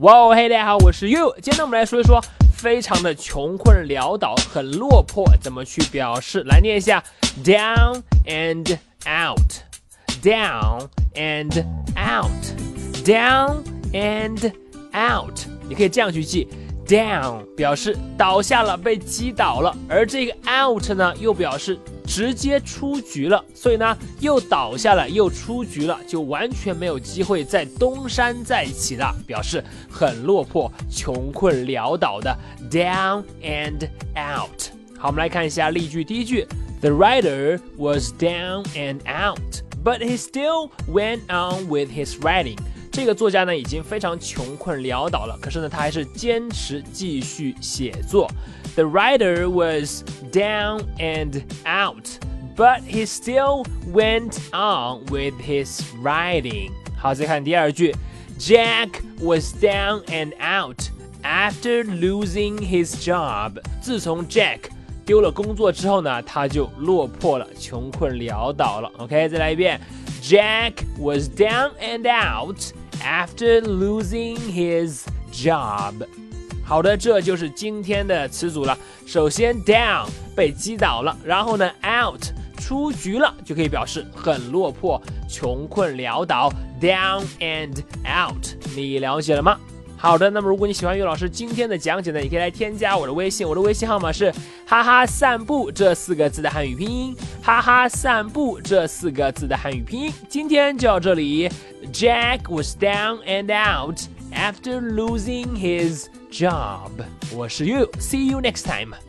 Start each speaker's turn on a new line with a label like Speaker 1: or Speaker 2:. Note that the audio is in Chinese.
Speaker 1: 哇哦，嘿，大家好，我是 You。今天呢，我们来说一说非常的穷困潦倒、很落魄，怎么去表示？来念一下：down and out，down and out，down and out。你可以这样去记。Down 表示倒下了，被击倒了，而这个 out 呢，又表示直接出局了。所以呢，又倒下了，又出局了，就完全没有机会再东山再起了，表示很落魄、穷困潦倒的 down and out。好，我们来看一下例句。第一句，The writer was down and out, but he still went on with his writing. 这个作家呢已经非常穷困潦倒了，可是呢他还是坚持继续写作。The writer was down and out, but he still went on with his writing. 好，再看第二句，Jack was down and out after losing his job. 自从 Jack 丢了工作之后呢，他就落魄了，穷困潦倒了。OK，再来一遍，Jack was down and out after losing his job，好的，这就是今天的词组了。首先，down 被击倒了，然后呢，out 出局了，就可以表示很落魄、穷困潦倒。Down and out，你了解了吗？好的，那么如果你喜欢岳老师今天的讲解呢，你可以来添加我的微信，我的微信号码是哈哈散步这四个字的汉语拼音，哈哈散步这四个字的汉语拼音。今天就到这里。Jack was down and out after losing his job. 我是 You，see you next time.